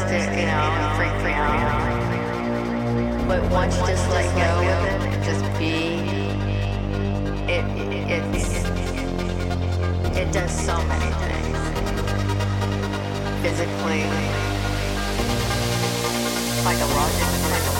you know, freaked me out. But once you just let go of it, just be, it, it, it, it does so many things. Physically, psychologically, psychologically,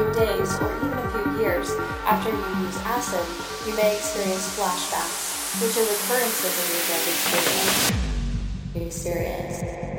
few days or even a few years after you use acid, you may experience flashbacks, which are recurrences of your drug experience. experience.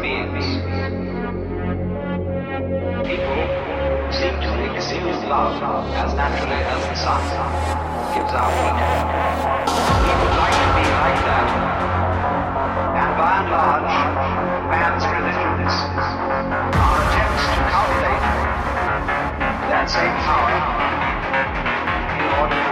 Beings. People seem to exude love as naturally as the sun gives out heat. We would like to be like that. And by and large, man's religions are attempts to cultivate that same power in order